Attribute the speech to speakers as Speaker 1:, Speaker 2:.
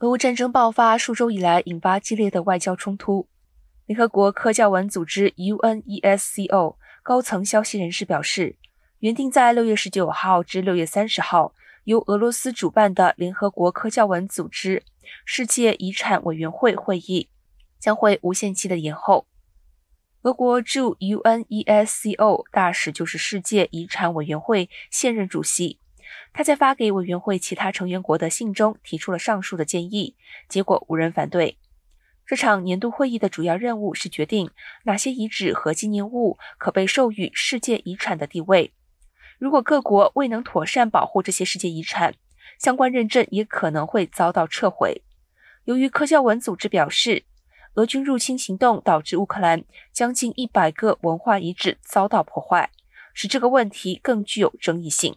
Speaker 1: 俄乌战争爆发数周以来，引发激烈的外交冲突。联合国科教文组织 （UNESCO） 高层消息人士表示，原定在六月十九号至六月三十号由俄罗斯主办的联合国科教文组织世界遗产委员会会议将会无限期的延后。俄国驻 UNESCO 大使就是世界遗产委员会现任主席。他在发给委员会其他成员国的信中提出了上述的建议，结果无人反对。这场年度会议的主要任务是决定哪些遗址和纪念物可被授予世界遗产的地位。如果各国未能妥善保护这些世界遗产，相关认证也可能会遭到撤回。由于科教文组织表示，俄军入侵行动导致乌克兰将近一百个文化遗址遭到破坏，使这个问题更具有争议性。